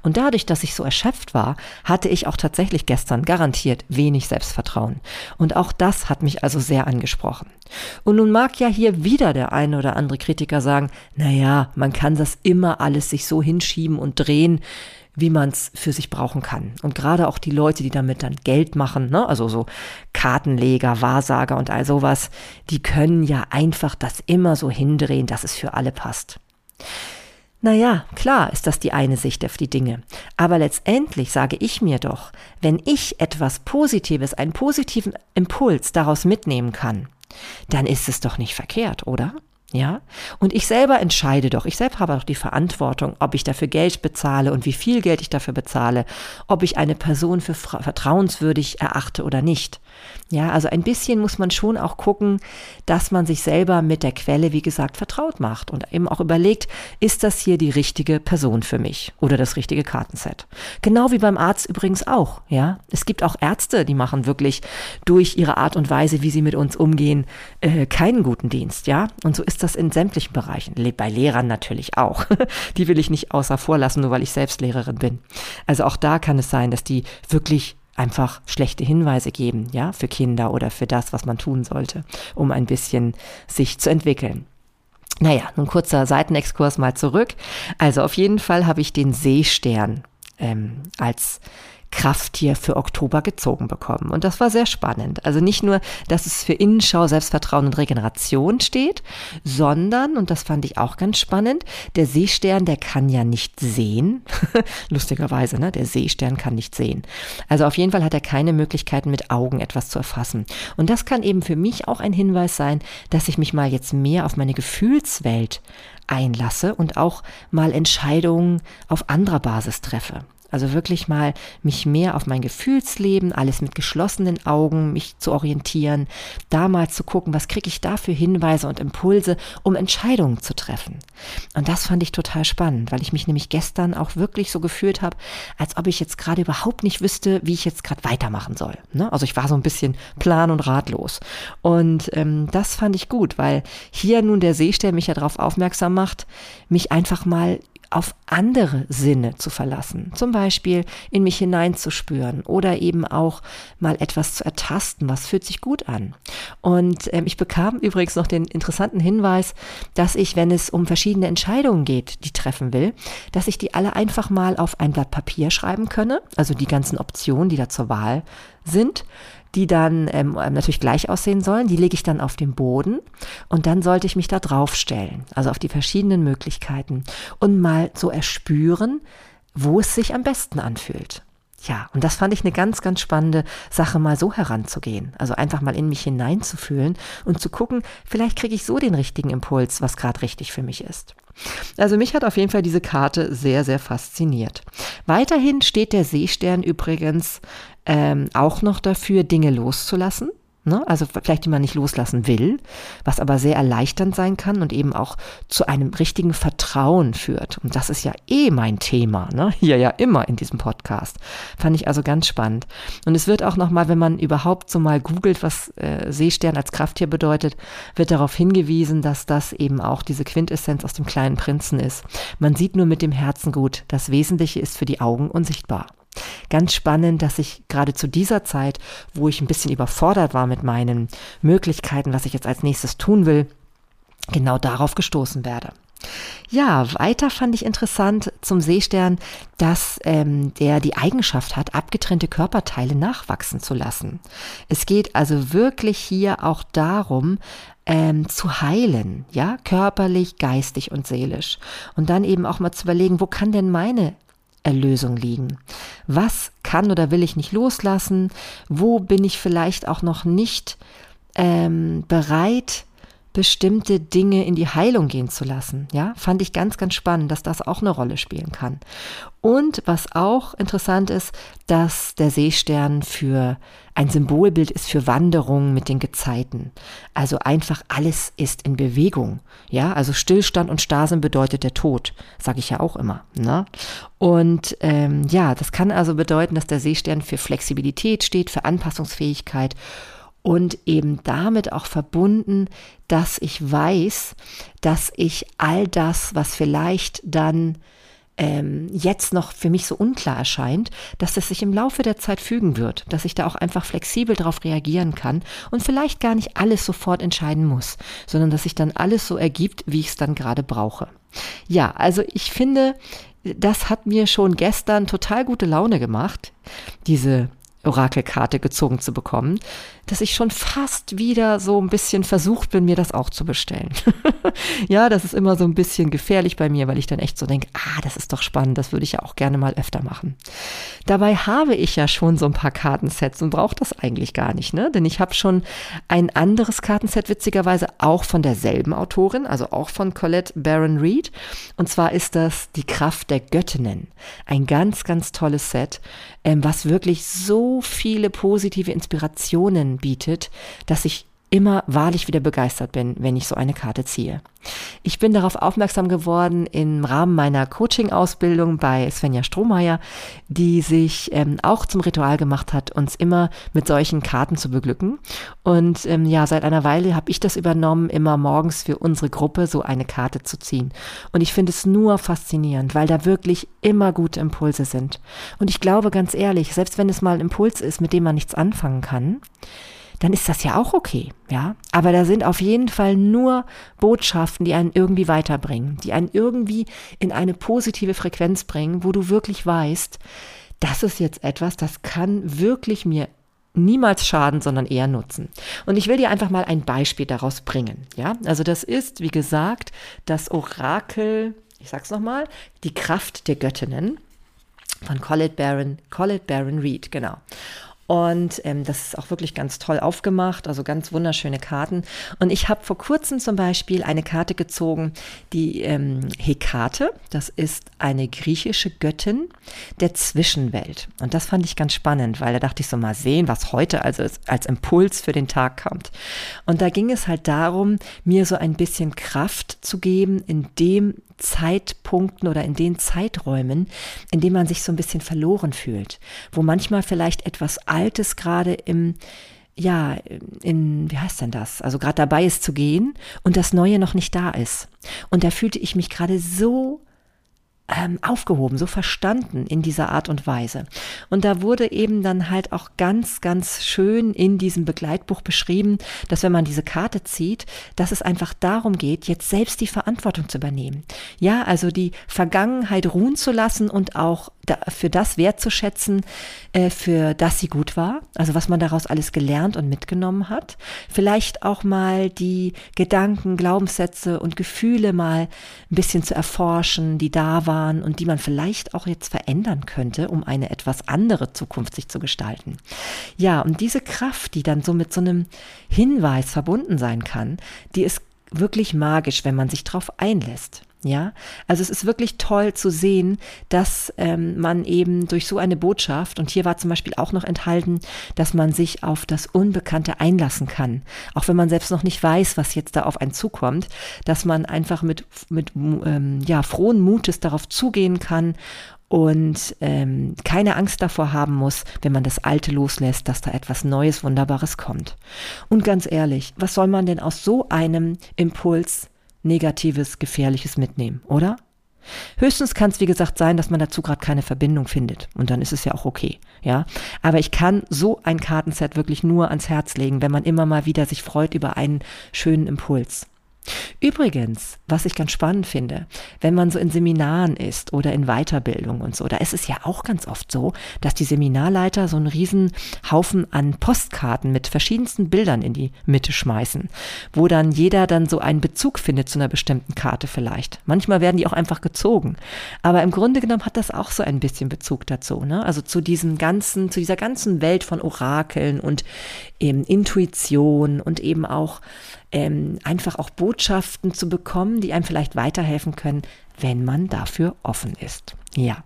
Und dadurch, dass ich so erschöpft war, hatte ich auch tatsächlich gestern garantiert wenig Selbstvertrauen. Und auch das hat mich also sehr angesprochen. Und nun mag ja hier wieder der eine oder andere Kritiker sagen, na ja, man kann das immer alles sich so hinschieben und drehen, wie man es für sich brauchen kann. Und gerade auch die Leute, die damit dann Geld machen, ne? also so Kartenleger, Wahrsager und all sowas, die können ja einfach das immer so hindrehen, dass es für alle passt. Naja, klar ist das die eine Sicht auf die Dinge. Aber letztendlich sage ich mir doch, wenn ich etwas Positives, einen positiven Impuls daraus mitnehmen kann, dann ist es doch nicht verkehrt, oder? Ja? Und ich selber entscheide doch, ich selber habe doch die Verantwortung, ob ich dafür Geld bezahle und wie viel Geld ich dafür bezahle, ob ich eine Person für vertrauenswürdig erachte oder nicht. Ja, also ein bisschen muss man schon auch gucken, dass man sich selber mit der Quelle, wie gesagt, vertraut macht und eben auch überlegt, ist das hier die richtige Person für mich oder das richtige Kartenset? Genau wie beim Arzt übrigens auch, ja. Es gibt auch Ärzte, die machen wirklich durch ihre Art und Weise, wie sie mit uns umgehen, äh, keinen guten Dienst, ja. Und so ist das in sämtlichen Bereichen. Bei Lehrern natürlich auch. Die will ich nicht außer vor lassen, nur weil ich selbst Lehrerin bin. Also auch da kann es sein, dass die wirklich einfach schlechte Hinweise geben, ja, für Kinder oder für das, was man tun sollte, um ein bisschen sich zu entwickeln. Naja, nun kurzer Seitenexkurs mal zurück. Also auf jeden Fall habe ich den Seestern ähm, als Krafttier für Oktober gezogen bekommen. Und das war sehr spannend. Also nicht nur, dass es für Innenschau, Selbstvertrauen und Regeneration steht, sondern, und das fand ich auch ganz spannend, der Seestern, der kann ja nicht sehen. Lustigerweise, ne? Der Seestern kann nicht sehen. Also auf jeden Fall hat er keine Möglichkeiten, mit Augen etwas zu erfassen. Und das kann eben für mich auch ein Hinweis sein, dass ich mich mal jetzt mehr auf meine Gefühlswelt einlasse und auch mal Entscheidungen auf anderer Basis treffe. Also wirklich mal mich mehr auf mein Gefühlsleben, alles mit geschlossenen Augen, mich zu orientieren, da mal zu gucken, was kriege ich da für Hinweise und Impulse, um Entscheidungen zu treffen. Und das fand ich total spannend, weil ich mich nämlich gestern auch wirklich so gefühlt habe, als ob ich jetzt gerade überhaupt nicht wüsste, wie ich jetzt gerade weitermachen soll. Ne? Also ich war so ein bisschen plan und ratlos. Und ähm, das fand ich gut, weil hier nun der Seestern mich ja darauf aufmerksam macht, mich einfach mal auf andere Sinne zu verlassen. Zum Beispiel in mich hineinzuspüren oder eben auch mal etwas zu ertasten, was fühlt sich gut an. Und ähm, ich bekam übrigens noch den interessanten Hinweis, dass ich, wenn es um verschiedene Entscheidungen geht, die treffen will, dass ich die alle einfach mal auf ein Blatt Papier schreiben könne, also die ganzen Optionen, die da zur Wahl sind die dann ähm, ähm, natürlich gleich aussehen sollen. Die lege ich dann auf den Boden und dann sollte ich mich da drauf stellen, also auf die verschiedenen Möglichkeiten und mal so erspüren, wo es sich am besten anfühlt. Ja, und das fand ich eine ganz, ganz spannende Sache, mal so heranzugehen. Also einfach mal in mich hineinzufühlen und zu gucken, vielleicht kriege ich so den richtigen Impuls, was gerade richtig für mich ist. Also mich hat auf jeden Fall diese Karte sehr, sehr fasziniert. Weiterhin steht der Seestern übrigens ähm, auch noch dafür, Dinge loszulassen. Ne? Also vielleicht, die man nicht loslassen will, was aber sehr erleichternd sein kann und eben auch zu einem richtigen Vertrauen führt. Und das ist ja eh mein Thema, ne? hier ja immer in diesem Podcast. Fand ich also ganz spannend. Und es wird auch nochmal, wenn man überhaupt so mal googelt, was äh, Seestern als Krafttier bedeutet, wird darauf hingewiesen, dass das eben auch diese Quintessenz aus dem kleinen Prinzen ist. Man sieht nur mit dem Herzen gut. Das Wesentliche ist für die Augen unsichtbar. Ganz spannend, dass ich gerade zu dieser Zeit, wo ich ein bisschen überfordert war mit meinen Möglichkeiten, was ich jetzt als nächstes tun will, genau darauf gestoßen werde. Ja, weiter fand ich interessant zum Seestern, dass ähm, der die Eigenschaft hat, abgetrennte Körperteile nachwachsen zu lassen. Es geht also wirklich hier auch darum, ähm, zu heilen, ja, körperlich, geistig und seelisch. Und dann eben auch mal zu überlegen, wo kann denn meine Erlösung liegen? Was kann oder will ich nicht loslassen? Wo bin ich vielleicht auch noch nicht ähm, bereit, bestimmte Dinge in die Heilung gehen zu lassen. Ja, fand ich ganz, ganz spannend, dass das auch eine Rolle spielen kann. Und was auch interessant ist, dass der Seestern für ein Symbolbild ist für Wanderung mit den Gezeiten. Also einfach alles ist in Bewegung. Ja, also Stillstand und Starrsinn bedeutet der Tod, sage ich ja auch immer. Ne? Und ähm, ja, das kann also bedeuten, dass der Seestern für Flexibilität steht, für Anpassungsfähigkeit und eben damit auch verbunden, dass ich weiß, dass ich all das, was vielleicht dann ähm, jetzt noch für mich so unklar erscheint, dass es sich im Laufe der Zeit fügen wird, dass ich da auch einfach flexibel darauf reagieren kann und vielleicht gar nicht alles sofort entscheiden muss, sondern dass sich dann alles so ergibt, wie ich es dann gerade brauche. Ja, also ich finde, das hat mir schon gestern total gute Laune gemacht, diese Orakelkarte gezogen zu bekommen, dass ich schon fast wieder so ein bisschen versucht bin, mir das auch zu bestellen. ja, das ist immer so ein bisschen gefährlich bei mir, weil ich dann echt so denke, ah, das ist doch spannend, das würde ich ja auch gerne mal öfter machen. Dabei habe ich ja schon so ein paar Kartensets und brauche das eigentlich gar nicht, ne? Denn ich habe schon ein anderes Kartenset, witzigerweise auch von derselben Autorin, also auch von Colette Baron Reed. Und zwar ist das Die Kraft der Göttinnen. Ein ganz, ganz tolles Set, ähm, was wirklich so viele positive Inspirationen bietet, dass ich immer wahrlich wieder begeistert bin, wenn ich so eine Karte ziehe. Ich bin darauf aufmerksam geworden im Rahmen meiner Coaching-Ausbildung bei Svenja Strohmeier, die sich ähm, auch zum Ritual gemacht hat, uns immer mit solchen Karten zu beglücken. Und ähm, ja, seit einer Weile habe ich das übernommen, immer morgens für unsere Gruppe so eine Karte zu ziehen. Und ich finde es nur faszinierend, weil da wirklich immer gute Impulse sind. Und ich glaube ganz ehrlich, selbst wenn es mal ein Impuls ist, mit dem man nichts anfangen kann, dann ist das ja auch okay, ja. Aber da sind auf jeden Fall nur Botschaften, die einen irgendwie weiterbringen, die einen irgendwie in eine positive Frequenz bringen, wo du wirklich weißt, das ist jetzt etwas, das kann wirklich mir niemals schaden, sondern eher nutzen. Und ich will dir einfach mal ein Beispiel daraus bringen, ja. Also das ist, wie gesagt, das Orakel, ich sag's nochmal, die Kraft der Göttinnen von Colette Baron, Colette Baron Reed, genau. Und ähm, das ist auch wirklich ganz toll aufgemacht, also ganz wunderschöne Karten. Und ich habe vor kurzem zum Beispiel eine Karte gezogen, die ähm, Hekate. Das ist eine griechische Göttin der Zwischenwelt. Und das fand ich ganz spannend, weil da dachte ich so mal sehen, was heute also als Impuls für den Tag kommt. Und da ging es halt darum, mir so ein bisschen Kraft zu geben, in dem Zeitpunkten oder in den Zeiträumen, in denen man sich so ein bisschen verloren fühlt, wo manchmal vielleicht etwas Altes gerade im ja, in, wie heißt denn das? Also gerade dabei ist zu gehen und das Neue noch nicht da ist. Und da fühlte ich mich gerade so ähm, aufgehoben, so verstanden in dieser Art und Weise. Und da wurde eben dann halt auch ganz, ganz schön in diesem Begleitbuch beschrieben, dass wenn man diese Karte zieht, dass es einfach darum geht, jetzt selbst die Verantwortung zu übernehmen. Ja, also die Vergangenheit ruhen zu lassen und auch für das wertzuschätzen, äh, für das sie gut war, also was man daraus alles gelernt und mitgenommen hat. Vielleicht auch mal die Gedanken, Glaubenssätze und Gefühle mal ein bisschen zu erforschen, die da waren waren und die man vielleicht auch jetzt verändern könnte, um eine etwas andere Zukunft sich zu gestalten. Ja, und diese Kraft, die dann so mit so einem Hinweis verbunden sein kann, die ist wirklich magisch, wenn man sich darauf einlässt. Ja, also es ist wirklich toll zu sehen, dass ähm, man eben durch so eine Botschaft, und hier war zum Beispiel auch noch enthalten, dass man sich auf das Unbekannte einlassen kann, auch wenn man selbst noch nicht weiß, was jetzt da auf einen zukommt, dass man einfach mit, mit ähm, ja, frohen Mutes darauf zugehen kann und ähm, keine Angst davor haben muss, wenn man das Alte loslässt, dass da etwas Neues, Wunderbares kommt. Und ganz ehrlich, was soll man denn aus so einem Impuls Negatives, Gefährliches mitnehmen, oder? Höchstens kann es, wie gesagt, sein, dass man dazu gerade keine Verbindung findet. Und dann ist es ja auch okay. Ja. Aber ich kann so ein Kartenset wirklich nur ans Herz legen, wenn man immer mal wieder sich freut über einen schönen Impuls. Übrigens, was ich ganz spannend finde, wenn man so in Seminaren ist oder in Weiterbildung und so, da ist es ja auch ganz oft so, dass die Seminarleiter so einen riesen Haufen an Postkarten mit verschiedensten Bildern in die Mitte schmeißen, wo dann jeder dann so einen Bezug findet zu einer bestimmten Karte vielleicht. Manchmal werden die auch einfach gezogen. Aber im Grunde genommen hat das auch so ein bisschen Bezug dazu, ne? Also zu diesem ganzen, zu dieser ganzen Welt von Orakeln und eben Intuition und eben auch ähm, einfach auch Botschaften zu bekommen, die einem vielleicht weiterhelfen können, wenn man dafür offen ist. Ja,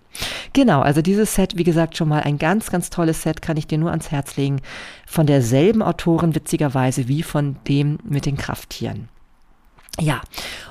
genau. Also dieses Set, wie gesagt, schon mal ein ganz, ganz tolles Set, kann ich dir nur ans Herz legen. Von derselben Autorin witzigerweise wie von dem mit den Krafttieren. Ja,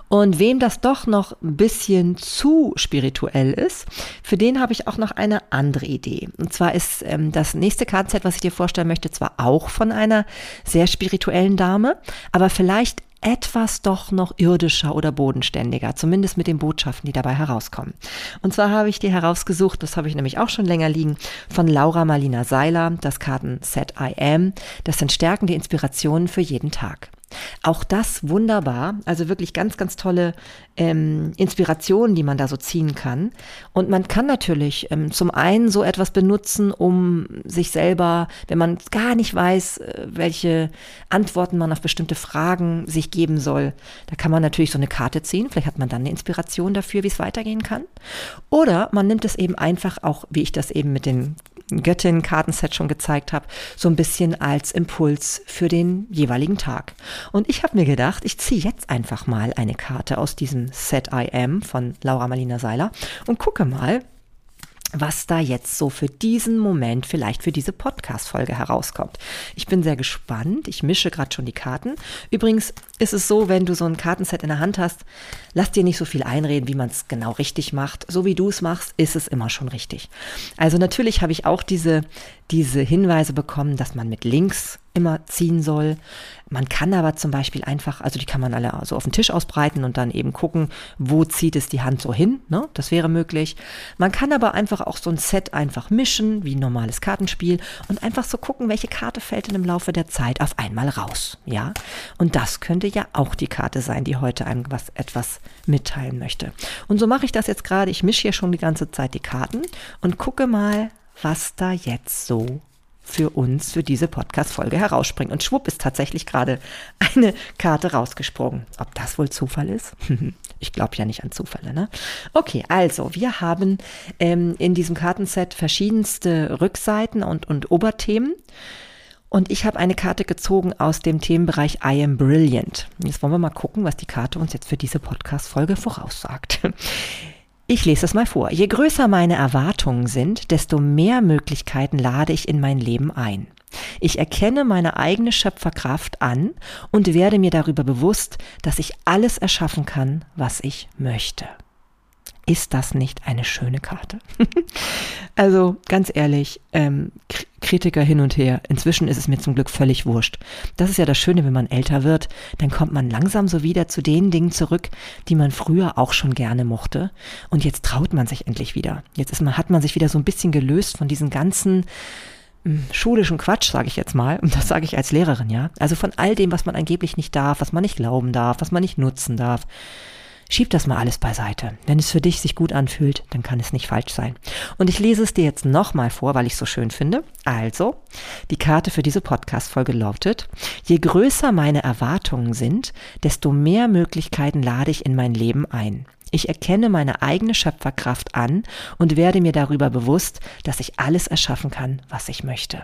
und wem das doch noch ein bisschen zu spirituell ist, für den habe ich auch noch eine andere Idee. Und zwar ist ähm, das nächste Kartenset, was ich dir vorstellen möchte, zwar auch von einer sehr spirituellen Dame, aber vielleicht etwas doch noch irdischer oder bodenständiger, zumindest mit den Botschaften, die dabei herauskommen. Und zwar habe ich dir herausgesucht, das habe ich nämlich auch schon länger liegen, von Laura Marlina Seiler, das Kartenset I Am. Das sind stärkende Inspirationen für jeden Tag. Auch das wunderbar, also wirklich ganz, ganz tolle ähm, Inspirationen, die man da so ziehen kann. Und man kann natürlich ähm, zum einen so etwas benutzen, um sich selber, wenn man gar nicht weiß, äh, welche Antworten man auf bestimmte Fragen sich geben soll, da kann man natürlich so eine Karte ziehen. Vielleicht hat man dann eine Inspiration dafür, wie es weitergehen kann. Oder man nimmt es eben einfach auch, wie ich das eben mit den Göttin-Kartenset schon gezeigt habe, so ein bisschen als Impuls für den jeweiligen Tag. Und ich habe mir gedacht, ich ziehe jetzt einfach mal eine Karte aus diesem Set I Am von Laura Marlina Seiler und gucke mal, was da jetzt so für diesen Moment, vielleicht für diese Podcast-Folge herauskommt. Ich bin sehr gespannt. Ich mische gerade schon die Karten. Übrigens ist es so, wenn du so ein Kartenset in der Hand hast, lass dir nicht so viel einreden, wie man es genau richtig macht. So wie du es machst, ist es immer schon richtig. Also natürlich habe ich auch diese, diese Hinweise bekommen, dass man mit links immer ziehen soll. Man kann aber zum Beispiel einfach, also die kann man alle so auf den Tisch ausbreiten und dann eben gucken, wo zieht es die Hand so hin. Ne? Das wäre möglich. Man kann aber einfach auch so ein Set einfach mischen, wie ein normales Kartenspiel und einfach so gucken, welche Karte fällt denn im Laufe der Zeit auf einmal raus. Ja, und das könnte ja auch die Karte sein, die heute einem was etwas mitteilen möchte. Und so mache ich das jetzt gerade. Ich mische hier schon die ganze Zeit die Karten und gucke mal, was da jetzt so für uns für diese Podcast-Folge herausspringt. Und schwupp ist tatsächlich gerade eine Karte rausgesprungen. Ob das wohl Zufall ist? ich glaube ja nicht an Zufälle, ne? Okay, also wir haben ähm, in diesem Kartenset verschiedenste Rückseiten und, und Oberthemen. Und ich habe eine Karte gezogen aus dem Themenbereich I am Brilliant. Jetzt wollen wir mal gucken, was die Karte uns jetzt für diese Podcast-Folge voraussagt. Ich lese es mal vor. Je größer meine Erwartungen sind, desto mehr Möglichkeiten lade ich in mein Leben ein. Ich erkenne meine eigene Schöpferkraft an und werde mir darüber bewusst, dass ich alles erschaffen kann, was ich möchte. Ist das nicht eine schöne Karte? also ganz ehrlich, ähm, Kritiker hin und her. Inzwischen ist es mir zum Glück völlig wurscht. Das ist ja das Schöne, wenn man älter wird, dann kommt man langsam so wieder zu den Dingen zurück, die man früher auch schon gerne mochte. Und jetzt traut man sich endlich wieder. Jetzt ist man, hat man sich wieder so ein bisschen gelöst von diesen ganzen hm, schulischen Quatsch, sage ich jetzt mal, und das sage ich als Lehrerin, ja. Also von all dem, was man angeblich nicht darf, was man nicht glauben darf, was man nicht nutzen darf. Schieb das mal alles beiseite. Wenn es für dich sich gut anfühlt, dann kann es nicht falsch sein. Und ich lese es dir jetzt nochmal vor, weil ich es so schön finde. Also, die Karte für diese Podcast-Folge lautet, je größer meine Erwartungen sind, desto mehr Möglichkeiten lade ich in mein Leben ein. Ich erkenne meine eigene Schöpferkraft an und werde mir darüber bewusst, dass ich alles erschaffen kann, was ich möchte.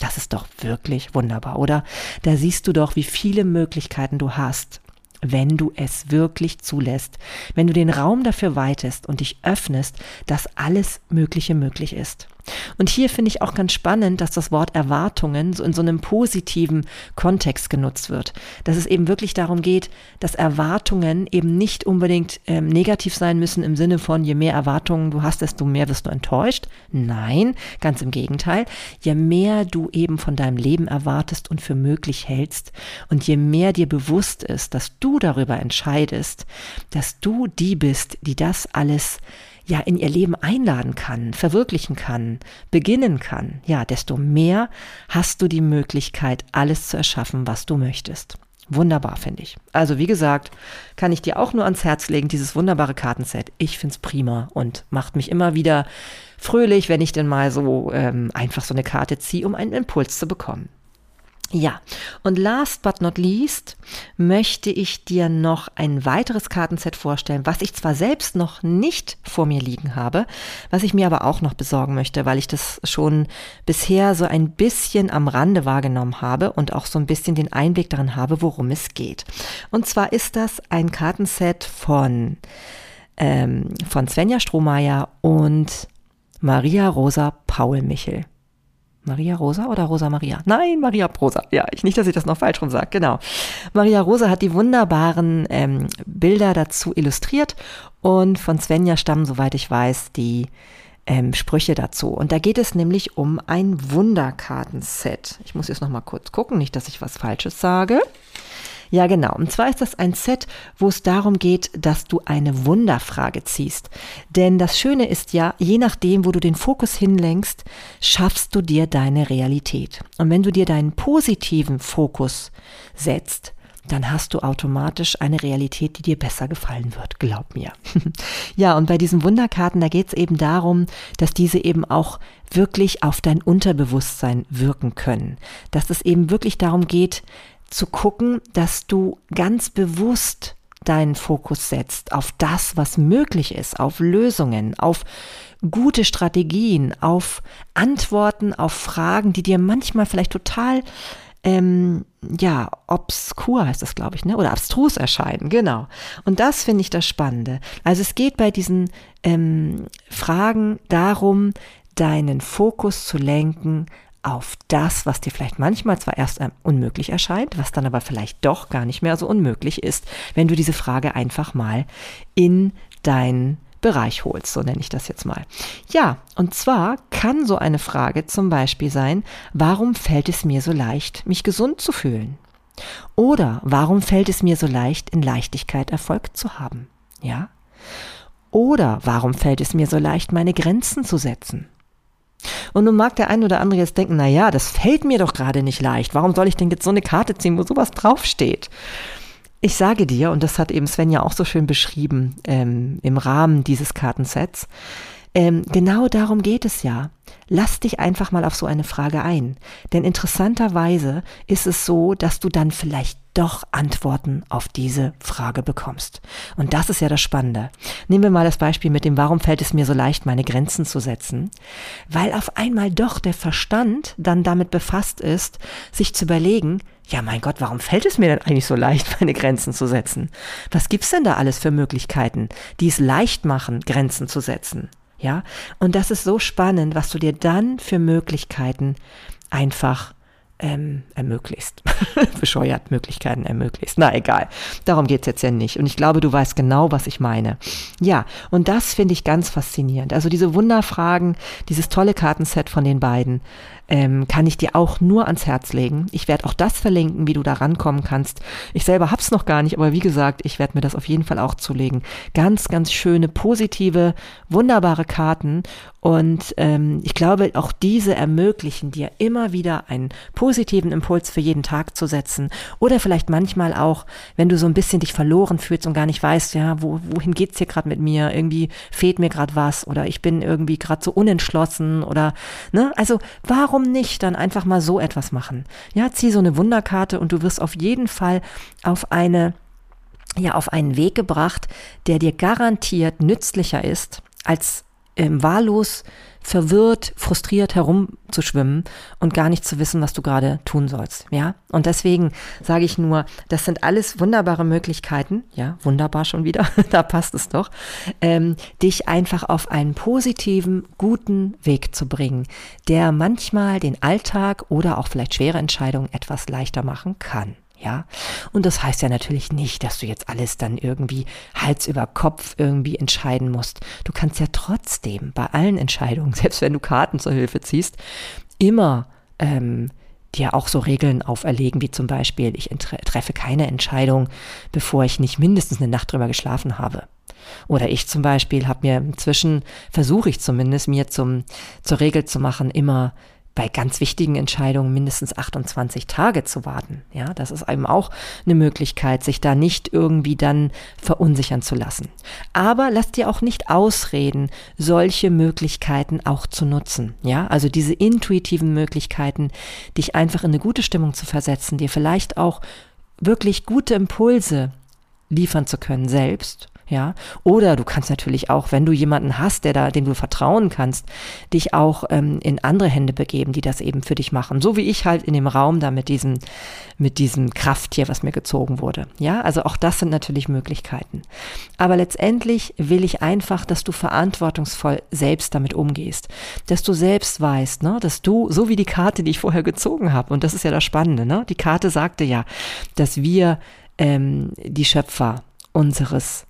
Das ist doch wirklich wunderbar, oder? Da siehst du doch, wie viele Möglichkeiten du hast wenn du es wirklich zulässt, wenn du den Raum dafür weitest und dich öffnest, dass alles Mögliche möglich ist. Und hier finde ich auch ganz spannend, dass das Wort Erwartungen so in so einem positiven Kontext genutzt wird. Dass es eben wirklich darum geht, dass Erwartungen eben nicht unbedingt ähm, negativ sein müssen im Sinne von, je mehr Erwartungen du hast, desto mehr wirst du enttäuscht. Nein, ganz im Gegenteil. Je mehr du eben von deinem Leben erwartest und für möglich hältst und je mehr dir bewusst ist, dass du darüber entscheidest, dass du die bist, die das alles ja in ihr Leben einladen kann, verwirklichen kann, beginnen kann, ja, desto mehr hast du die Möglichkeit, alles zu erschaffen, was du möchtest. Wunderbar, finde ich. Also wie gesagt, kann ich dir auch nur ans Herz legen, dieses wunderbare Kartenset. Ich finde es prima und macht mich immer wieder fröhlich, wenn ich denn mal so ähm, einfach so eine Karte ziehe, um einen Impuls zu bekommen. Ja, und last but not least möchte ich dir noch ein weiteres Kartenset vorstellen, was ich zwar selbst noch nicht vor mir liegen habe, was ich mir aber auch noch besorgen möchte, weil ich das schon bisher so ein bisschen am Rande wahrgenommen habe und auch so ein bisschen den Einblick darin habe, worum es geht. Und zwar ist das ein Kartenset von, ähm, von Svenja Strohmeier und Maria Rosa Paul Michel. Maria Rosa oder Rosa Maria? Nein, Maria Rosa. Ja, ich nicht, dass ich das noch falsch rum sage. Genau. Maria Rosa hat die wunderbaren ähm, Bilder dazu illustriert und von Svenja stammen, soweit ich weiß, die ähm, Sprüche dazu. Und da geht es nämlich um ein Wunderkartenset. Ich muss jetzt noch mal kurz gucken, nicht, dass ich was Falsches sage. Ja, genau. Und zwar ist das ein Set, wo es darum geht, dass du eine Wunderfrage ziehst. Denn das Schöne ist ja, je nachdem, wo du den Fokus hinlenkst, schaffst du dir deine Realität. Und wenn du dir deinen positiven Fokus setzt, dann hast du automatisch eine Realität, die dir besser gefallen wird, glaub mir. ja, und bei diesen Wunderkarten, da geht es eben darum, dass diese eben auch wirklich auf dein Unterbewusstsein wirken können. Dass es eben wirklich darum geht, zu gucken, dass du ganz bewusst deinen Fokus setzt auf das, was möglich ist, auf Lösungen, auf gute Strategien, auf Antworten auf Fragen, die dir manchmal vielleicht total ähm, ja, obskur heißt das, glaube ich, ne? Oder abstrus erscheinen, genau. Und das finde ich das Spannende. Also es geht bei diesen ähm, Fragen darum, deinen Fokus zu lenken auf das, was dir vielleicht manchmal zwar erst unmöglich erscheint, was dann aber vielleicht doch gar nicht mehr so unmöglich ist, wenn du diese Frage einfach mal in deinen Bereich holst, so nenne ich das jetzt mal. Ja, und zwar kann so eine Frage zum Beispiel sein, warum fällt es mir so leicht, mich gesund zu fühlen? Oder warum fällt es mir so leicht, in Leichtigkeit Erfolg zu haben? Ja? Oder warum fällt es mir so leicht, meine Grenzen zu setzen? Und nun mag der ein oder andere jetzt denken, na ja, das fällt mir doch gerade nicht leicht. Warum soll ich denn jetzt so eine Karte ziehen, wo sowas draufsteht? Ich sage dir, und das hat eben Sven ja auch so schön beschrieben ähm, im Rahmen dieses Kartensets, ähm, genau darum geht es ja. Lass dich einfach mal auf so eine Frage ein. Denn interessanterweise ist es so, dass du dann vielleicht doch Antworten auf diese Frage bekommst. Und das ist ja das Spannende. Nehmen wir mal das Beispiel mit dem, warum fällt es mir so leicht, meine Grenzen zu setzen? Weil auf einmal doch der Verstand dann damit befasst ist, sich zu überlegen, ja mein Gott, warum fällt es mir denn eigentlich so leicht, meine Grenzen zu setzen? Was gibt's denn da alles für Möglichkeiten, die es leicht machen, Grenzen zu setzen? Ja, und das ist so spannend, was du dir dann für Möglichkeiten einfach ähm, ermöglicht. Bescheuert Möglichkeiten ermöglicht. Na egal, darum geht's jetzt ja nicht. Und ich glaube, du weißt genau, was ich meine. Ja, und das finde ich ganz faszinierend. Also diese Wunderfragen, dieses tolle Kartenset von den beiden, ähm, kann ich dir auch nur ans Herz legen. Ich werde auch das verlinken, wie du da rankommen kannst. Ich selber hab's noch gar nicht, aber wie gesagt, ich werde mir das auf jeden Fall auch zulegen. Ganz, ganz schöne, positive, wunderbare Karten. Und ähm, ich glaube, auch diese ermöglichen dir immer wieder einen positiven Impuls für jeden Tag zu setzen. Oder vielleicht manchmal auch, wenn du so ein bisschen dich verloren fühlst und gar nicht weißt, ja, wo, wohin geht's hier gerade mit mir? Irgendwie fehlt mir gerade was oder ich bin irgendwie gerade so unentschlossen oder ne? Also warum warum nicht dann einfach mal so etwas machen? Ja, zieh so eine Wunderkarte und du wirst auf jeden Fall auf eine ja, auf einen Weg gebracht, der dir garantiert nützlicher ist, als ähm, wahllos verwirrt, frustriert herumzuschwimmen und gar nicht zu wissen, was du gerade tun sollst. Ja, und deswegen sage ich nur, das sind alles wunderbare Möglichkeiten. Ja, wunderbar schon wieder, da passt es doch, ähm, dich einfach auf einen positiven, guten Weg zu bringen, der manchmal den Alltag oder auch vielleicht schwere Entscheidungen etwas leichter machen kann ja. Und das heißt ja natürlich nicht, dass du jetzt alles dann irgendwie Hals über Kopf irgendwie entscheiden musst. Du kannst ja trotzdem bei allen Entscheidungen, selbst wenn du Karten zur Hilfe ziehst, immer ähm, dir auch so Regeln auferlegen, wie zum Beispiel, ich treffe keine Entscheidung, bevor ich nicht mindestens eine Nacht drüber geschlafen habe. Oder ich zum Beispiel habe mir inzwischen, versuche ich zumindest, mir zum, zur Regel zu machen, immer bei ganz wichtigen Entscheidungen mindestens 28 Tage zu warten. Ja, das ist eben auch eine Möglichkeit, sich da nicht irgendwie dann verunsichern zu lassen. Aber lass dir auch nicht ausreden, solche Möglichkeiten auch zu nutzen. Ja, also diese intuitiven Möglichkeiten, dich einfach in eine gute Stimmung zu versetzen, dir vielleicht auch wirklich gute Impulse liefern zu können selbst ja. Oder du kannst natürlich auch, wenn du jemanden hast, der da, dem du vertrauen kannst, dich auch ähm, in andere Hände begeben, die das eben für dich machen. So wie ich halt in dem Raum da mit diesem, mit diesem Krafttier, was mir gezogen wurde. Ja, also auch das sind natürlich Möglichkeiten. Aber letztendlich will ich einfach, dass du verantwortungsvoll selbst damit umgehst. Dass du selbst weißt, ne, dass du, so wie die Karte, die ich vorher gezogen habe, und das ist ja das Spannende, ne? Die Karte sagte ja, dass wir ähm, die Schöpfer unseres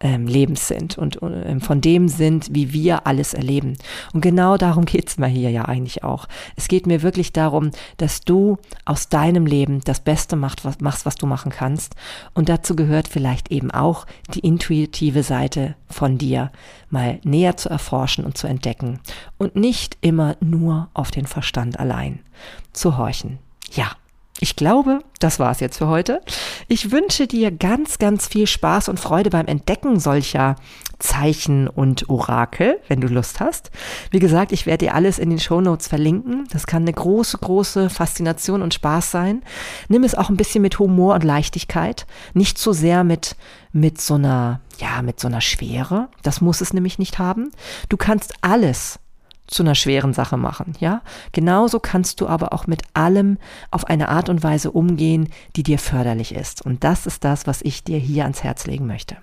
ähm, Lebens sind und ähm, von dem sind, wie wir alles erleben. Und genau darum geht's mir hier ja eigentlich auch. Es geht mir wirklich darum, dass du aus deinem Leben das Beste macht, was, machst, was du machen kannst. Und dazu gehört vielleicht eben auch die intuitive Seite von dir mal näher zu erforschen und zu entdecken. Und nicht immer nur auf den Verstand allein zu horchen. Ja, ich glaube, das war's jetzt für heute. Ich wünsche dir ganz, ganz viel Spaß und Freude beim Entdecken solcher Zeichen und Orakel, wenn du Lust hast. Wie gesagt, ich werde dir alles in den Show Notes verlinken. Das kann eine große, große Faszination und Spaß sein. Nimm es auch ein bisschen mit Humor und Leichtigkeit. Nicht zu sehr mit, mit so einer, ja, mit so einer Schwere. Das muss es nämlich nicht haben. Du kannst alles zu einer schweren Sache machen, ja? Genauso kannst du aber auch mit allem auf eine Art und Weise umgehen, die dir förderlich ist. Und das ist das, was ich dir hier ans Herz legen möchte.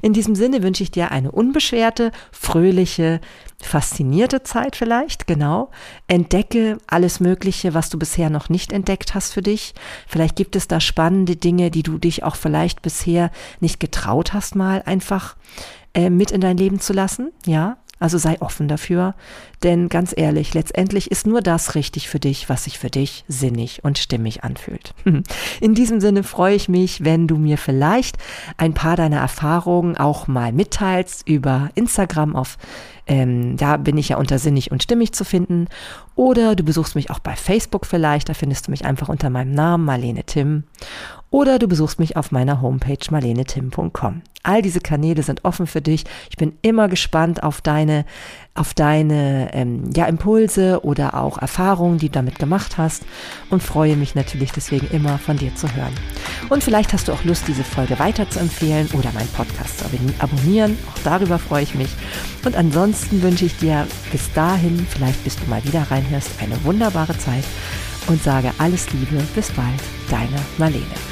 In diesem Sinne wünsche ich dir eine unbeschwerte, fröhliche, faszinierte Zeit vielleicht, genau. Entdecke alles Mögliche, was du bisher noch nicht entdeckt hast für dich. Vielleicht gibt es da spannende Dinge, die du dich auch vielleicht bisher nicht getraut hast, mal einfach äh, mit in dein Leben zu lassen, ja. Also sei offen dafür, denn ganz ehrlich, letztendlich ist nur das richtig für dich, was sich für dich sinnig und stimmig anfühlt. In diesem Sinne freue ich mich, wenn du mir vielleicht ein paar deiner Erfahrungen auch mal mitteilst über Instagram auf ähm, da bin ich ja unter sinnig und stimmig zu finden. Oder du besuchst mich auch bei Facebook vielleicht, da findest du mich einfach unter meinem Namen Marlene Tim. Oder du besuchst mich auf meiner Homepage marlenetim.com. All diese Kanäle sind offen für dich. Ich bin immer gespannt auf deine, auf deine ähm, ja, Impulse oder auch Erfahrungen, die du damit gemacht hast und freue mich natürlich deswegen immer von dir zu hören. Und vielleicht hast du auch Lust, diese Folge weiter zu empfehlen oder meinen Podcast zu abonnieren. Auch darüber freue ich mich. Und ansonsten wünsche ich dir bis dahin, vielleicht bis du mal wieder reinhörst, eine wunderbare Zeit und sage alles Liebe. Bis bald, deine Marlene.